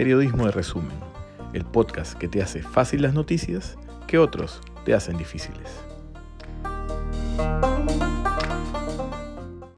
Periodismo de Resumen, el podcast que te hace fácil las noticias que otros te hacen difíciles.